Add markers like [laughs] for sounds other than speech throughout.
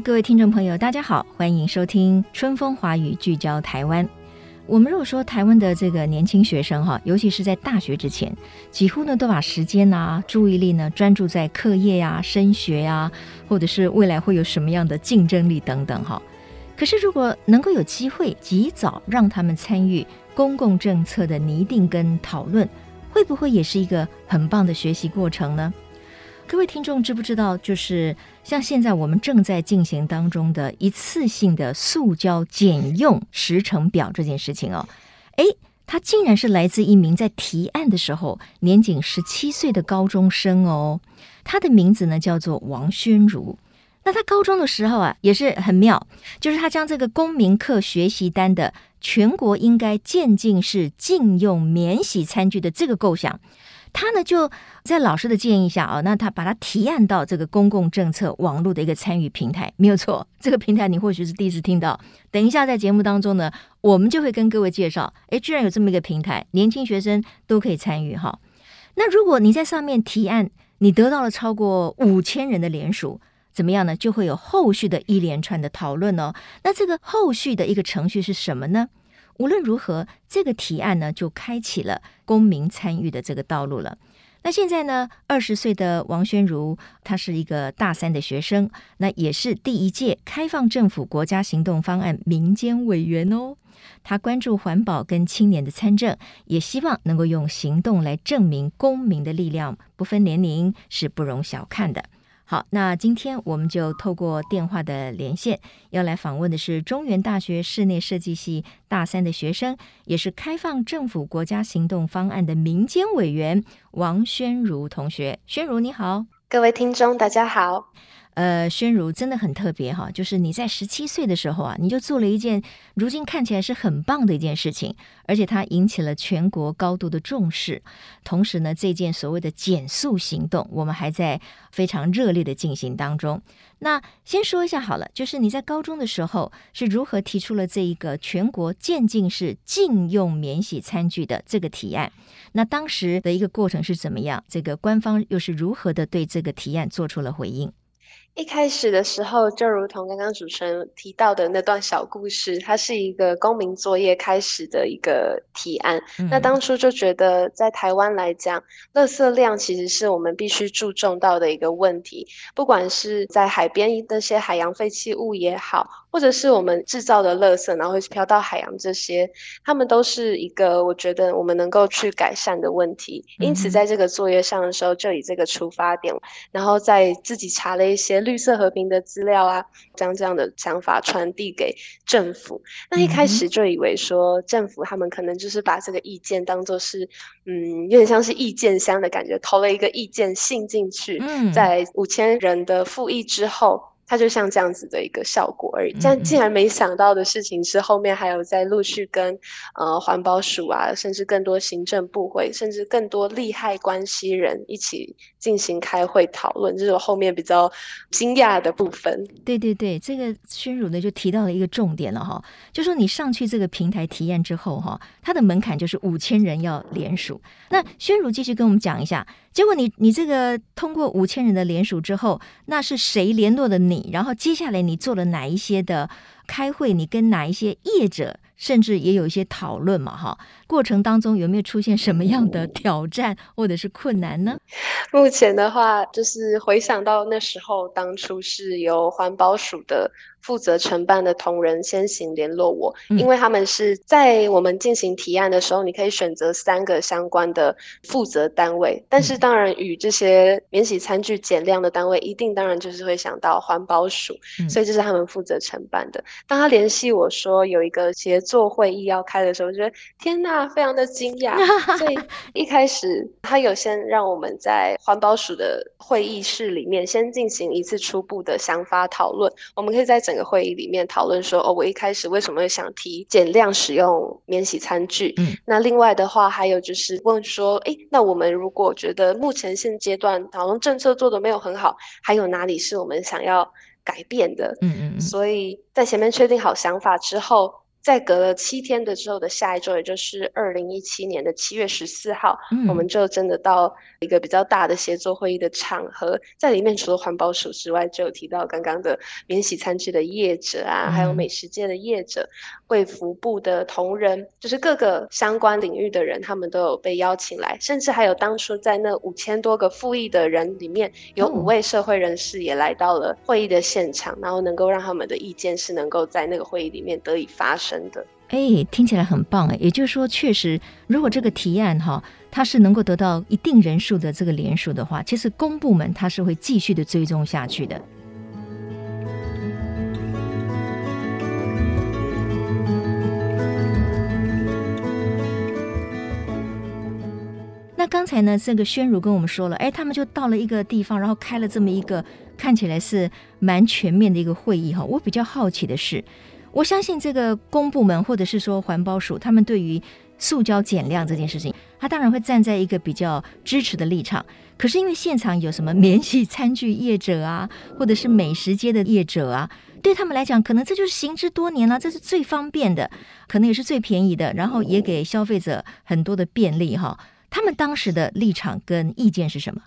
各位听众朋友，大家好，欢迎收听《春风华语》，聚焦台湾。我们如果说台湾的这个年轻学生哈，尤其是在大学之前，几乎呢都把时间啊、注意力呢专注在课业呀、升学呀、或者是未来会有什么样的竞争力等等哈。可是，如果能够有机会及早让他们参与公共政策的拟定跟讨论，会不会也是一个很棒的学习过程呢？各位听众知不知道，就是像现在我们正在进行当中的一次性的塑胶减用时程表这件事情哦，诶，它竟然是来自一名在提案的时候年仅十七岁的高中生哦，他的名字呢叫做王宣如。那他高中的时候啊，也是很妙，就是他将这个公民课学习单的全国应该渐进式禁用免洗餐具的这个构想，他呢就在老师的建议下啊，那他把它提案到这个公共政策网络的一个参与平台，没有错，[laughs] 这个平台你或许是第一次听到。等一下在节目当中呢，我们就会跟各位介绍，诶，居然有这么一个平台，年轻学生都可以参与哈。那如果你在上面提案，你得到了超过五千人的联署。怎么样呢？就会有后续的一连串的讨论哦。那这个后续的一个程序是什么呢？无论如何，这个提案呢就开启了公民参与的这个道路了。那现在呢，二十岁的王宣如，他是一个大三的学生，那也是第一届开放政府国家行动方案民间委员哦。他关注环保跟青年的参政，也希望能够用行动来证明公民的力量不分年龄是不容小看的。好，那今天我们就透过电话的连线，要来访问的是中原大学室内设计系大三的学生，也是开放政府国家行动方案的民间委员王宣如同学。宣如你好，各位听众大家好。呃，宣如真的很特别哈，就是你在十七岁的时候啊，你就做了一件如今看起来是很棒的一件事情，而且它引起了全国高度的重视。同时呢，这件所谓的减速行动，我们还在非常热烈的进行当中。那先说一下好了，就是你在高中的时候是如何提出了这一个全国渐进式禁用免洗餐具的这个提案？那当时的一个过程是怎么样？这个官方又是如何的对这个提案做出了回应？一开始的时候，就如同刚刚主持人提到的那段小故事，它是一个公民作业开始的一个提案。嗯、那当初就觉得，在台湾来讲，垃圾量其实是我们必须注重到的一个问题。不管是在海边那些海洋废弃物也好，或者是我们制造的垃圾，然后会飘到海洋这些，他们都是一个我觉得我们能够去改善的问题。因此，在这个作业上的时候，就以这个出发点，然后在自己查了一些。绿色和平的资料啊，将这样的想法传递给政府。那一开始就以为说，政府他们可能就是把这个意见当做是，嗯，有点像是意见箱的感觉，投了一个意见信进去。在五千人的复议之后。它就像这样子的一个效果而已，但竟然没想到的事情是，后面还有在陆续跟呃环保署啊，甚至更多行政部会，甚至更多利害关系人一起进行开会讨论，这是我后面比较惊讶的部分。对对对，这个宣儒呢就提到了一个重点了哈，就说你上去这个平台体验之后哈，它的门槛就是五千人要联署。那宣儒继续跟我们讲一下。结果你你这个通过五千人的联署之后，那是谁联络的你？然后接下来你做了哪一些的开会？你跟哪一些业者，甚至也有一些讨论嘛？哈，过程当中有没有出现什么样的挑战或者是困难呢？目前的话，就是回想到那时候，当初是由环保署的。负责承办的同仁先行联络我，因为他们是在我们进行提案的时候，你可以选择三个相关的负责单位，但是当然与这些免洗餐具减量的单位，一定当然就是会想到环保署，所以这是他们负责承办的。当他联系我说有一个协作会议要开的时候，我觉得天哪，讶，非常的惊讶。[laughs] 所以一开始他有先让我们在环保署的会议室里面先进行一次初步的想法讨论。我们可以在整个会议里面讨论说，哦，我一开始为什么会想提减量使用免洗餐具？嗯，那另外的话还有就是问说，哎，那我们如果觉得目前现阶段讨论政策做的没有很好，还有哪里是我们想要改变的？嗯嗯嗯。所以在前面确定好想法之后。在隔了七天的之后的下一周，也就是二零一七年的七月十四号，嗯，我们就真的到一个比较大的协作会议的场合，在里面除了环保署之外，就有提到刚刚的免洗餐具的业者啊，嗯、还有美食界的业者、卫福部的同仁，就是各个相关领域的人，他们都有被邀请来，甚至还有当初在那五千多个复议的人里面，有五位社会人士也来到了会议的现场，然后能够让他们的意见是能够在那个会议里面得以发生。真的，哎，听起来很棒哎。也就是说，确实，如果这个提案哈，它是能够得到一定人数的这个联署的话，其实公部门它是会继续的追踪下去的。那刚才呢，这个宣如跟我们说了，哎，他们就到了一个地方，然后开了这么一个看起来是蛮全面的一个会议哈。我比较好奇的是。我相信这个公部门或者是说环保署，他们对于塑胶减量这件事情，他当然会站在一个比较支持的立场。可是因为现场有什么免洗餐具业者啊，或者是美食街的业者啊，对他们来讲，可能这就是行之多年了，这是最方便的，可能也是最便宜的，然后也给消费者很多的便利哈。他们当时的立场跟意见是什么？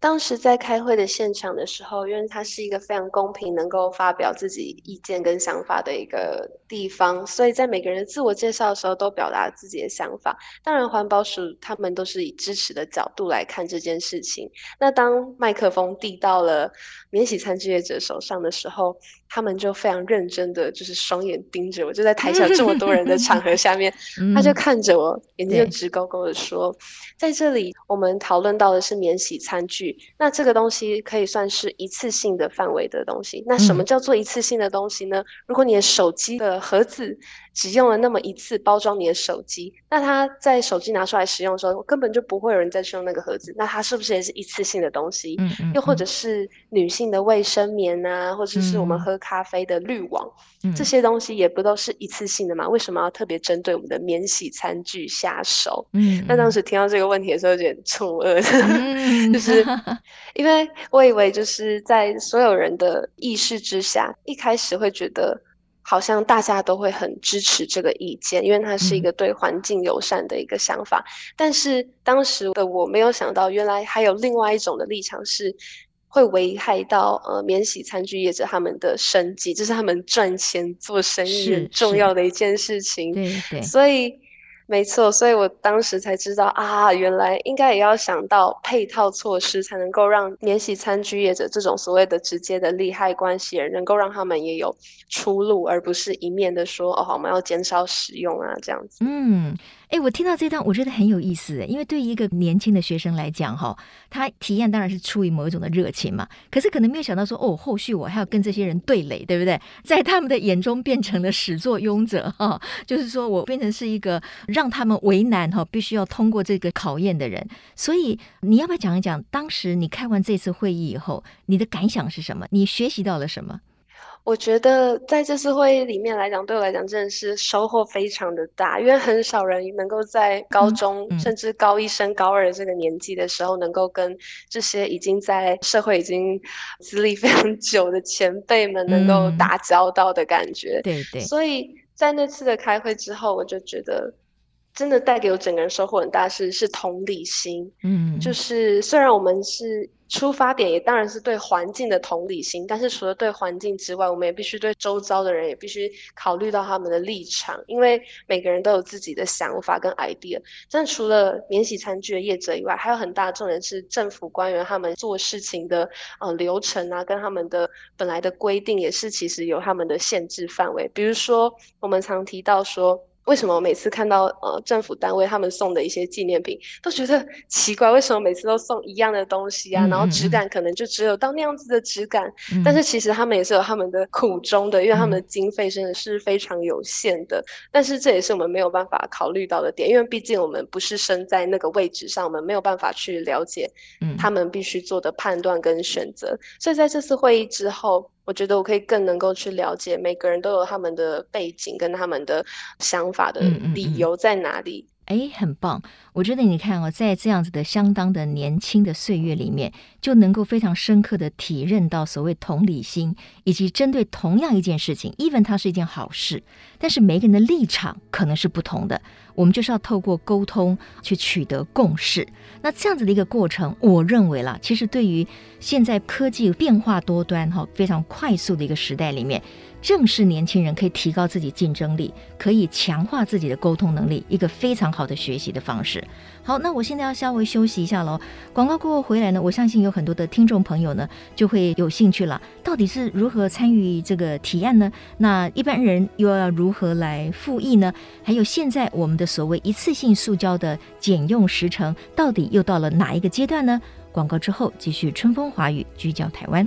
当时在开会的现场的时候，因为它是一个非常公平、能够发表自己意见跟想法的一个地方，所以在每个人自我介绍的时候都表达自己的想法。当然，环保署他们都是以支持的角度来看这件事情。那当麦克风递到了免洗餐具业者手上的时候，他们就非常认真的，就是双眼盯着我，就在台下这么多人的场合下面，[laughs] 他就看着我，眼睛就直勾勾的说：“在这里，我们讨论到的是免洗餐具，那这个东西可以算是一次性的范围的东西。那什么叫做一次性的东西呢？如果你的手机的盒子。”只用了那么一次包装你的手机，那它在手机拿出来使用的时候，根本就不会有人再去用那个盒子。那它是不是也是一次性的东西？嗯嗯嗯。又或者是女性的卫生棉啊，或者是我们喝咖啡的滤网，嗯，这些东西也不都是一次性的吗？为什么要特别针对我们的免洗餐具下手？嗯，嗯。那当时听到这个问题的时候，有点错愕，嗯、[laughs] 就是 [laughs] 因为我以为就是在所有人的意识之下，一开始会觉得。好像大家都会很支持这个意见，因为它是一个对环境友善的一个想法。嗯。但是当时的我没有想到，原来还有另外一种的立场是会危害到呃免洗餐具业者他们的生计，这是他们赚钱做生意很重要的一件事情。对对，所以。没错，所以我当时才知道啊，原来应该也要想到配套措施，才能够让免洗餐具业者这种所谓的直接的利害关系人，能够让他们也有出路，而不是一面的说哦，我们要减少使用啊，这样子。嗯。哎，我听到这段，我觉得很有意思。因为对于一个年轻的学生来讲，哈，他体验当然是出于某一种的热情嘛。可是可能没有想到说，哦，后续我还要跟这些人对垒，对不对？在他们的眼中变成了始作俑者，哈，就是说我变成是一个让他们为难，哈，必须要通过这个考验的人。所以你要不要讲一讲，当时你开完这次会议以后，你的感想是什么？你学习到了什么？我觉得在这次会议里面来讲，对我来讲真的是收获非常的大，因为很少人能够在高中、嗯嗯、甚至高一升高二的这个年纪的时候，能够跟这些已经在社会已经 [laughs] 资历非常久的前辈们能够打交道的感觉。对、嗯、对。所以在那次的开会之后，我就觉得真的带给我整个人收获很大是，是是同理心。嗯，就是虽然我们是。出发点也当然是对环境的同理心，但是除了对环境之外，我们也必须对周遭的人也必须考虑到他们的立场，因为每个人都有自己的想法跟 idea。但除了免洗餐具的业者以外，还有很大的重点是政府官员他们做事情的呃流程啊，跟他们的本来的规定也是其实有他们的限制范围。比如说，我们常提到说。为什么我每次看到呃政府单位他们送的一些纪念品，都觉得奇怪，为什么每次都送一样的东西啊？然后质感可能就只有到那样子的质感，嗯、但是其实他们也是有他们的苦衷的，因为他们的经费真的是非常有限的。嗯、但是这也是我们没有办法考虑到的点，因为毕竟我们不是身在那个位置上，我们没有办法去了解他们必须做的判断跟选择。嗯、所以在这次会议之后。我觉得我可以更能够去了解每个人都有他们的背景跟他们的想法的理由在哪里。哎、嗯嗯嗯，很棒！我觉得你看哦，在这样子的相当的年轻的岁月里面，就能够非常深刻的体认到所谓同理心，以及针对同样一件事情，even 它是一件好事，但是每个人的立场可能是不同的。我们就是要透过沟通去取得共识。那这样子的一个过程，我认为啦，其实对于现在科技变化多端、哈非常快速的一个时代里面，正是年轻人可以提高自己竞争力，可以强化自己的沟通能力，一个非常好的学习的方式。好，那我现在要稍微休息一下喽。广告过后回来呢，我相信有很多的听众朋友呢就会有兴趣了，到底是如何参与这个提案呢？那一般人又要如何来复议呢？还有现在我们的所谓一次性塑胶的减用时程，到底又到了哪一个阶段呢？广告之后继续春风华语，聚焦台湾。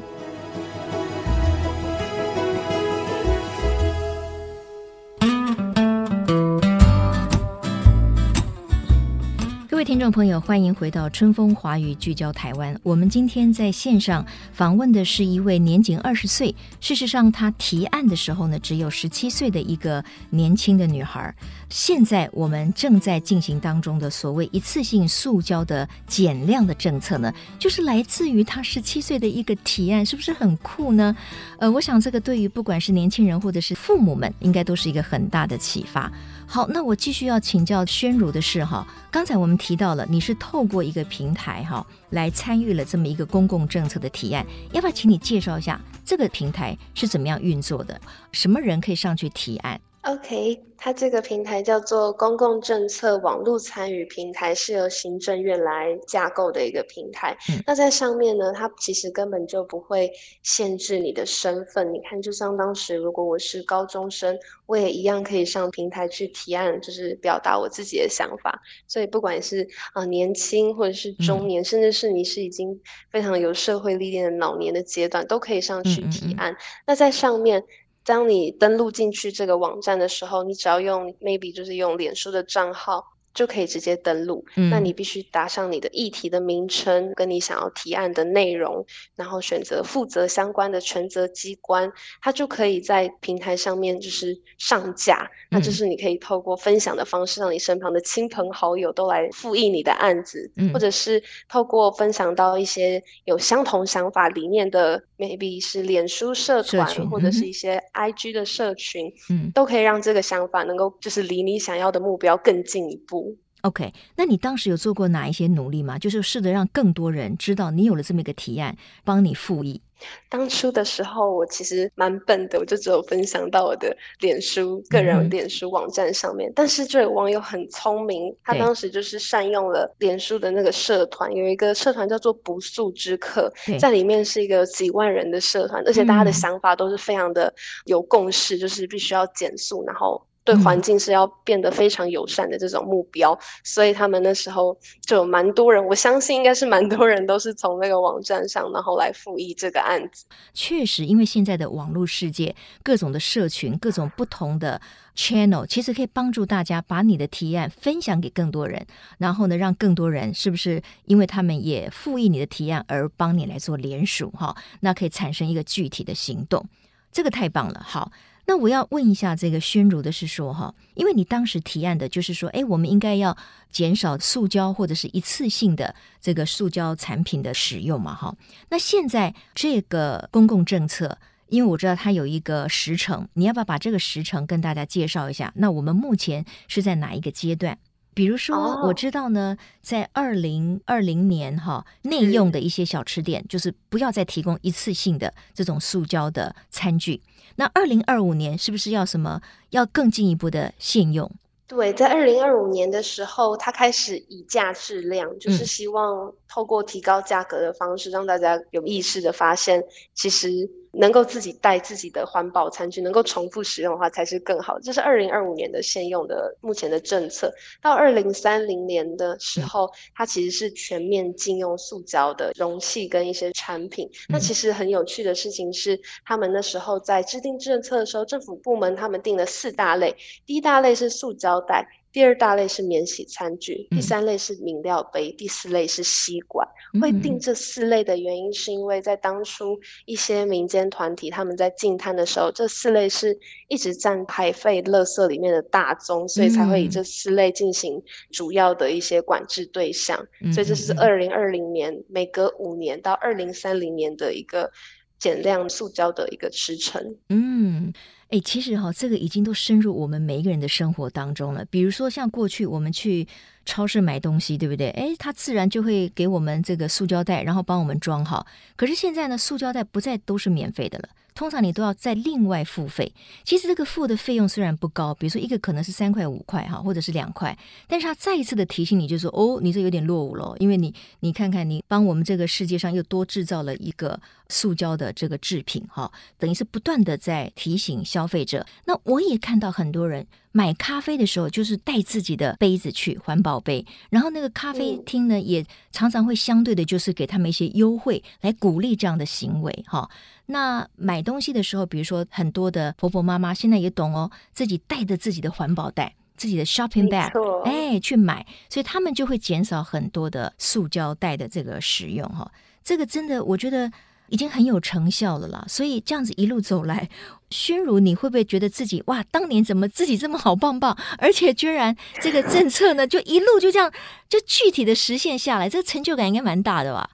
听众朋友，欢迎回到春风华语聚焦台湾。我们今天在线上访问的是一位年仅二十岁，事实上她提案的时候呢，只有十七岁的一个年轻的女孩。现在我们正在进行当中的所谓一次性塑胶的减量的政策呢，就是来自于她十七岁的一个提案，是不是很酷呢？呃，我想这个对于不管是年轻人或者是父母们，应该都是一个很大的启发。好，那我继续要请教宣如的事哈，刚才我们提到了你是透过一个平台哈来参与了这么一个公共政策的提案，要不要请你介绍一下这个平台是怎么样运作的？什么人可以上去提案？？OK，它这个平台叫做公共政策网络参与平台，是由行政院来架构的一个平台。嗯、那在上面呢，它其实根本就不会限制你的身份。你看，就像当时如果我是高中生，我也一样可以上平台去提案，就是表达我自己的想法。所以不管是啊、呃、年轻或者是中年，嗯、甚至是你是已经非常有社会历练的老年的阶段，都可以上去提案。那在上面。当你登录进去这个网站的时候，你只要用 maybe 就是用脸书的账号。就可以直接登录，嗯、那你必须打上你的议题的名称，跟你想要提案的内容，然后选择负责相关的权责机关，它就可以在平台上面就是上架。嗯、那就是你可以透过分享的方式，让你身旁的亲朋好友都来复议你的案子，嗯、或者是透过分享到一些有相同想法理念的，maybe 是脸书社团社或者是一些 IG 的社群，嗯，都可以让这个想法能够就是离你想要的目标更进一步。OK，那你当时有做过哪一些努力吗？就是试着让更多人知道你有了这么一个提案，帮你复议。当初的时候，我其实蛮笨的，我就只有分享到我的脸书个人脸书网站上面。嗯、但是这位网友很聪明，他当时就是善用了脸书的那个社团，有一个社团叫做“不速之客”，在里面是一个几万人的社团，而且大家的想法都是非常的有共识，嗯、就是必须要减速，然后。对环境是要变得非常友善的这种目标，嗯、所以他们那时候就有蛮多人，我相信应该是蛮多人都是从那个网站上，然后来复议这个案子。确实，因为现在的网络世界，各种的社群，各种不同的 channel，其实可以帮助大家把你的提案分享给更多人，然后呢，让更多人是不是因为他们也复议你的提案而帮你来做联署哈？那可以产生一个具体的行动，这个太棒了。好。那我要问一下这个宣如的是说哈，因为你当时提案的就是说，哎，我们应该要减少塑胶或者是一次性的这个塑胶产品的使用嘛哈。那现在这个公共政策，因为我知道它有一个时程，你要不要把这个时程跟大家介绍一下？那我们目前是在哪一个阶段？比如说，我知道呢，在二零二零年哈，内用的一些小吃店就是不要再提供一次性的这种塑胶的餐具。那二零二五年是不是要什么要更进一步的限用？对，在二零二五年的时候，他开始以价质量，就是希望透过提高价格的方式，让大家有意识的发现，其实能够自己带自己的环保餐具，能够重复使用的话，才是更好。这是二零二五年的现用的目前的政策。到二零三零年的时候，它其实是全面禁用塑胶的容器跟一些产品。那其实很有趣的事情是，他们那时候在制定政策的时候，政府部门他们定了四大类，第一大类是塑胶袋。第二大类是免洗餐具，第三类是饮料杯，嗯、第四类是吸管。会定这四类的原因，是因为在当初一些民间团体他们在净滩的时候，这四类是一直占排废垃圾里面的大宗，所以才会以这四类进行主要的一些管制对象。所以这是二零二零年每隔五年到二零三零年的一个减量塑胶的一个时程。嗯。哎，其实哈，这个已经都深入我们每一个人的生活当中了。比如说，像过去我们去超市买东西，对不对？哎，它自然就会给我们这个塑胶袋，然后帮我们装好。可是现在呢，塑胶袋不再都是免费的了。通常你都要再另外付费。其实这个付的费用虽然不高，比如说一个可能是三块五块哈，或者是两块，但是他再一次的提醒你，就说哦，你这有点落伍了，因为你你看看你帮我们这个世界上又多制造了一个塑胶的这个制品哈，等于是不断的在提醒消费者。那我也看到很多人买咖啡的时候，就是带自己的杯子去环保杯，然后那个咖啡厅呢，也常常会相对的，就是给他们一些优惠来鼓励这样的行为哈。那买东西的时候，比如说很多的婆婆妈妈现在也懂哦，自己带着自己的环保袋、自己的 shopping bag，哎，去买，所以他们就会减少很多的塑胶袋的这个使用哈。这个真的，我觉得已经很有成效了啦。所以这样子一路走来，宣儒，你会不会觉得自己哇，当年怎么自己这么好棒棒，而且居然这个政策呢，就一路就这样就具体的实现下来，这成就感应该蛮大的吧？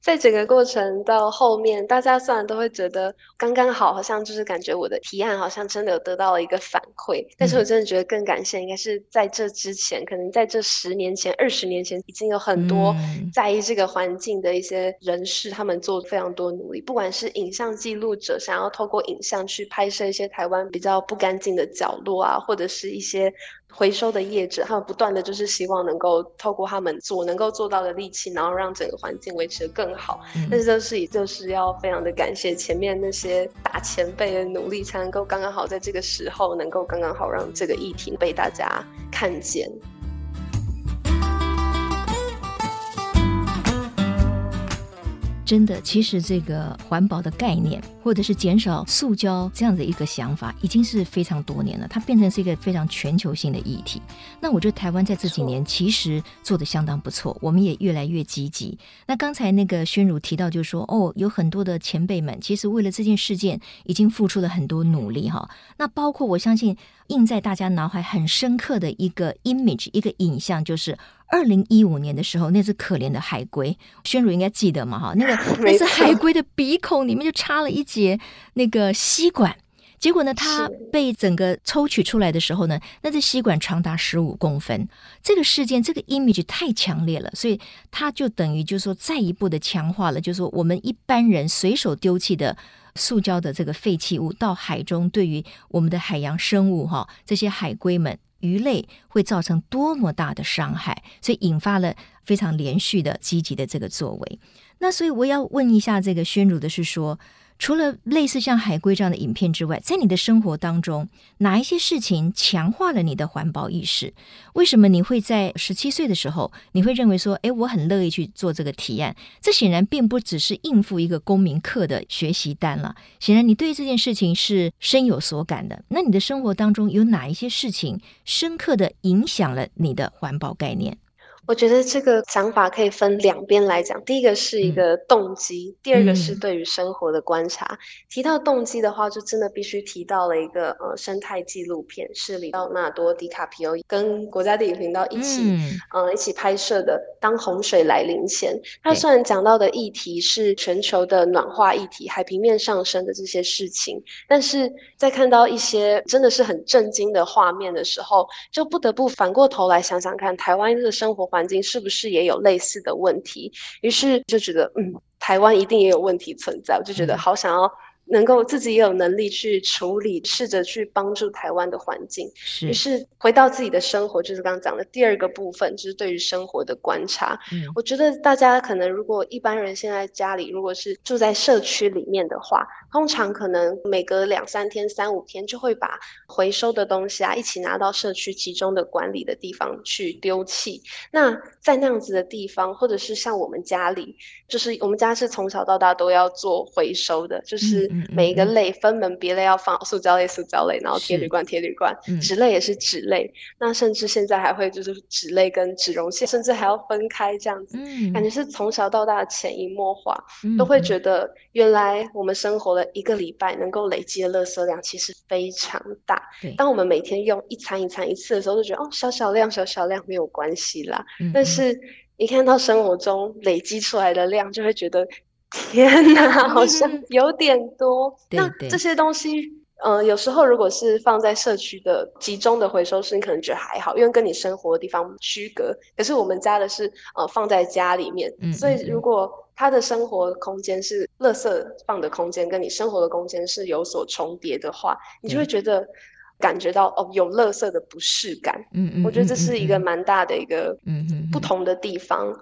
在整个过程到后面，大家虽然都会觉得刚刚好，好像就是感觉我的提案好像真的有得到了一个反馈，嗯、但是我真的觉得更感谢，应该是在这之前，可能在这十年前、二十年前，已经有很多在意这个环境的一些人士，他们做非常多努力，不管是影像记录者想要透过影像去拍摄一些台湾比较不干净的角落啊，或者是一些。回收的业者，他们不断的就是希望能够透过他们做能够做到的力气，然后让整个环境维持得更好。嗯、但是就是也就是要非常的感谢前面那些大前辈的努力，才能够刚刚好在这个时候，能够刚刚好让这个议题被大家看见。真的，其实这个环保的概念，或者是减少塑胶这样的一个想法，已经是非常多年了。它变成是一个非常全球性的议题。那我觉得台湾在这几年其实做得相当不错，我们也越来越积极。那刚才那个宣儒提到，就是说哦，有很多的前辈们，其实为了这件事件已经付出了很多努力哈。那包括我相信印在大家脑海很深刻的一个 image，一个影像，就是。二零一五年的时候，那只可怜的海龟，宣如应该记得嘛？哈，那个 [laughs] 那只海龟的鼻孔里面就插了一节那个吸管，结果呢，它被整个抽取出来的时候呢，那只吸管长达十五公分。这个事件，这个 image 太强烈了，所以它就等于就是说，再一步的强化了，就是说我们一般人随手丢弃的塑胶的这个废弃物到海中，对于我们的海洋生物哈，这些海龟们。鱼类会造成多么大的伤害，所以引发了非常连续的积极的这个作为。那所以我要问一下这个宣儒的是说，除了类似像海龟这样的影片之外，在你的生活当中，哪一些事情强化了你的环保意识？为什么你会在十七岁的时候，你会认为说，诶，我很乐意去做这个提案？这显然并不只是应付一个公民课的学习单了。显然你对这件事情是深有所感的。那你的生活当中有哪一些事情深刻的影响了你的环保概念？我觉得这个想法可以分两边来讲。第一个是一个动机，嗯、第二个是对于生活的观察。嗯、提到动机的话，就真的必须提到了一个呃生态纪录片，是里奥纳多·迪卡皮欧跟国家电影频道一起嗯、呃、一起拍摄的《当洪水来临前》。它虽然讲到的议题是全球的暖化议题、海平面上升的这些事情，但是在看到一些真的是很震惊的画面的时候，就不得不反过头来想想看，台湾的生活环。环境是不是也有类似的问题？于是就觉得，嗯，台湾一定也有问题存在。我就觉得好想要能够自己也有能力去处理，试着去帮助台湾的环境。是，于是回到自己的生活，就是刚刚讲的第二个部分，就是对于生活的观察。嗯，我觉得大家可能如果一般人现在家里如果是住在社区里面的话，通常可能每隔两三天、三五天就会把回收的东西啊一起拿到社区集中的管理的地方去丢弃。那在那样子的地方，或者是像我们家里，就是我们家是从小到大都要做回收的，就是。每一个类分门别类要放塑胶类、塑胶类，然后铁铝罐、铁铝罐，纸类也是纸类。那甚至现在还会就是纸类跟纸容器，甚至还要分开这样子。嗯，感觉是从小到大的潜移默化，都会觉得原来我们生活了一个礼拜能够累积的垃圾量其实非常大。当我们每天用一餐一餐一次的时候，就觉得哦，小小量、小小量没有关系啦。但是一看到生活中累积出来的量，就会觉得。[laughs] 天哪，[laughs] 好像有点多。嗯、那这些东西，呃，有时候如果是放在社区的集中的回收室，你可能觉得还好，因为跟你生活的地方区隔。可是我们家的是，呃，放在家里面，嗯、所以如果他的生活空间是垃圾放的空间，跟你生活的空间是有所重叠的话，你就会觉得感觉到哦，有垃圾的不适感。嗯嗯，我觉得这是一个蛮大的一个嗯不同的地方。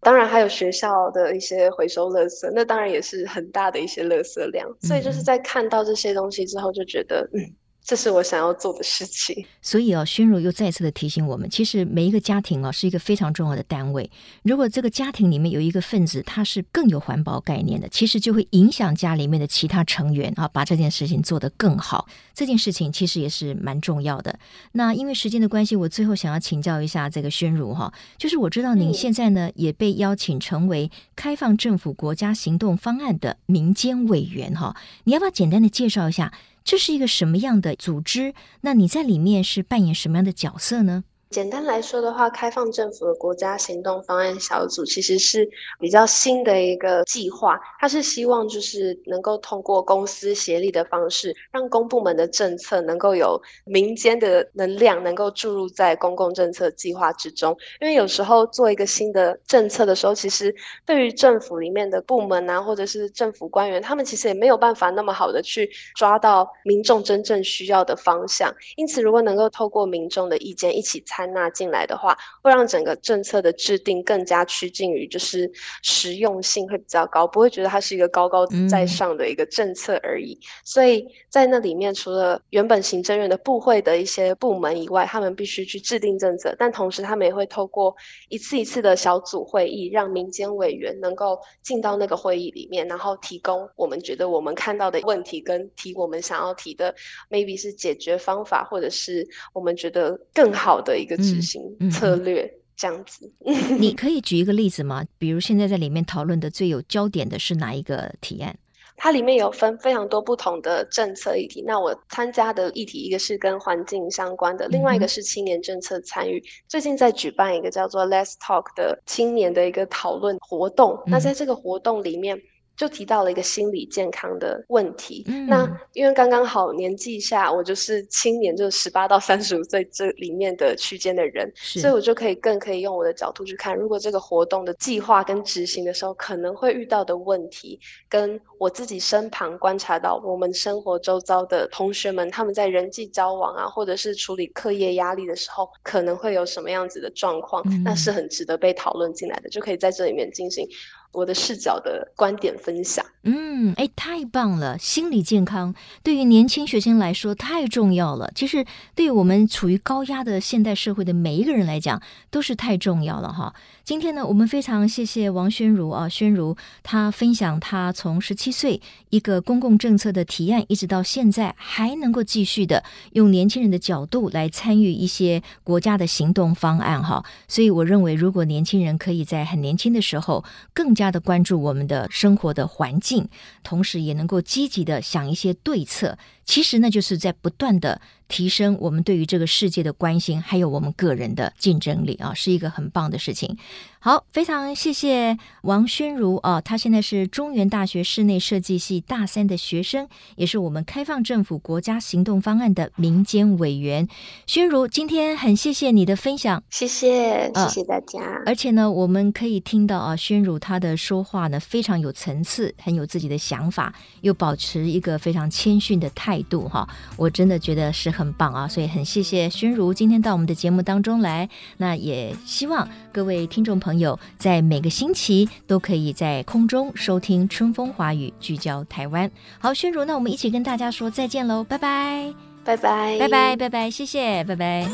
当然还有学校的一些回收垃圾，那当然也是很大的一些垃圾量。所以就是在看到这些东西之后，就觉得嗯。这是我想要做的事情，[laughs] 所以哦，宣如又再次的提醒我们，其实每一个家庭哦是一个非常重要的单位。如果这个家庭里面有一个分子，他是更有环保概念的，其实就会影响家里面的其他成员啊，把这件事情做得更好。这件事情其实也是蛮重要的。那因为时间的关系，我最后想要请教一下这个宣如哈，就是我知道您现在呢也被邀请成为开放政府国家行动方案的民间委员哈，你要不要简单的介绍一下？这是一个什么样的组织？那你在里面是扮演什么样的角色呢？简单来说的话，开放政府的国家行动方案小组其实是比较新的一个计划。它是希望就是能够通过公私协力的方式，让公部门的政策能够有民间的能量，能够注入在公共政策计划之中。因为有时候做一个新的政策的时候，其实对于政府里面的部门啊，或者是政府官员，他们其实也没有办法那么好的去抓到民众真正需要的方向。因此，如果能够透过民众的意见一起参纳进来的话，会让整个政策的制定更加趋近于就是实用性会比较高，不会觉得它是一个高高在上的一个政策而已。嗯、所以在那里面，除了原本行政院的部会的一些部门以外，他们必须去制定政策，但同时他们也会透过一次一次的小组会议，让民间委员能够进到那个会议里面，然后提供我们觉得我们看到的问题，跟提我们想要提的，maybe 是解决方法，或者是我们觉得更好的一个执行。嗯策略这样子，[laughs] 你 [laughs] 可以举一个例子吗？比如现在在里面讨论的最有焦点的是哪一个提案？它里面有分非常多不同的政策议题。那我参加的议题，一个是跟环境相关的，另外一个是青年政策参与。最近在举办一个叫做 Let's Talk 的青年的一个讨论活动。那在这个活动里面。就提到了一个心理健康的问题。嗯、那因为刚刚好年纪下，我就是青年，就是十八到三十五岁这里面的区间的人，所以我就可以更可以用我的角度去看，如果这个活动的计划跟执行的时候，可能会遇到的问题，跟我自己身旁观察到我们生活周遭的同学们，他们在人际交往啊，或者是处理课业压力的时候，可能会有什么样子的状况，嗯、那是很值得被讨论进来的，就可以在这里面进行。我的视角的观点分享，嗯，哎，太棒了！心理健康对于年轻学生来说太重要了。其实，对于我们处于高压的现代社会的每一个人来讲，都是太重要了哈。今天呢，我们非常谢谢王宣如啊，宣如他分享他从十七岁一个公共政策的提案，一直到现在还能够继续的用年轻人的角度来参与一些国家的行动方案哈。所以，我认为如果年轻人可以在很年轻的时候更加的关注我们的生活的环境，同时也能够积极的想一些对策。其实呢，就是在不断的提升我们对于这个世界的关心，还有我们个人的竞争力啊，是一个很棒的事情。好，非常谢谢王宣如啊，他现在是中原大学室内设计系大三的学生，也是我们开放政府国家行动方案的民间委员。宣如，今天很谢谢你的分享，谢谢，谢谢大家。而且呢，我们可以听到啊，宣如她的说话呢非常有层次，很有自己的想法，又保持一个非常谦逊的态度哈，我真的觉得是很棒啊，所以很谢谢宣如今天到我们的节目当中来，那也希望各位听众朋友。在每个星期都可以在空中收听春风华语，聚焦台湾。好，宣如，那我们一起跟大家说再见喽，拜拜，拜拜，拜拜，拜拜，谢谢，拜拜。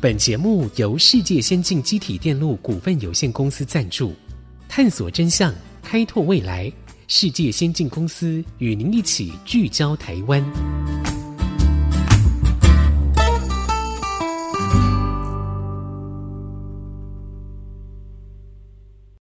本节目由世界先进机体电路股份有限公司赞助，探索真相，开拓未来。世界先进公司与您一起聚焦台湾。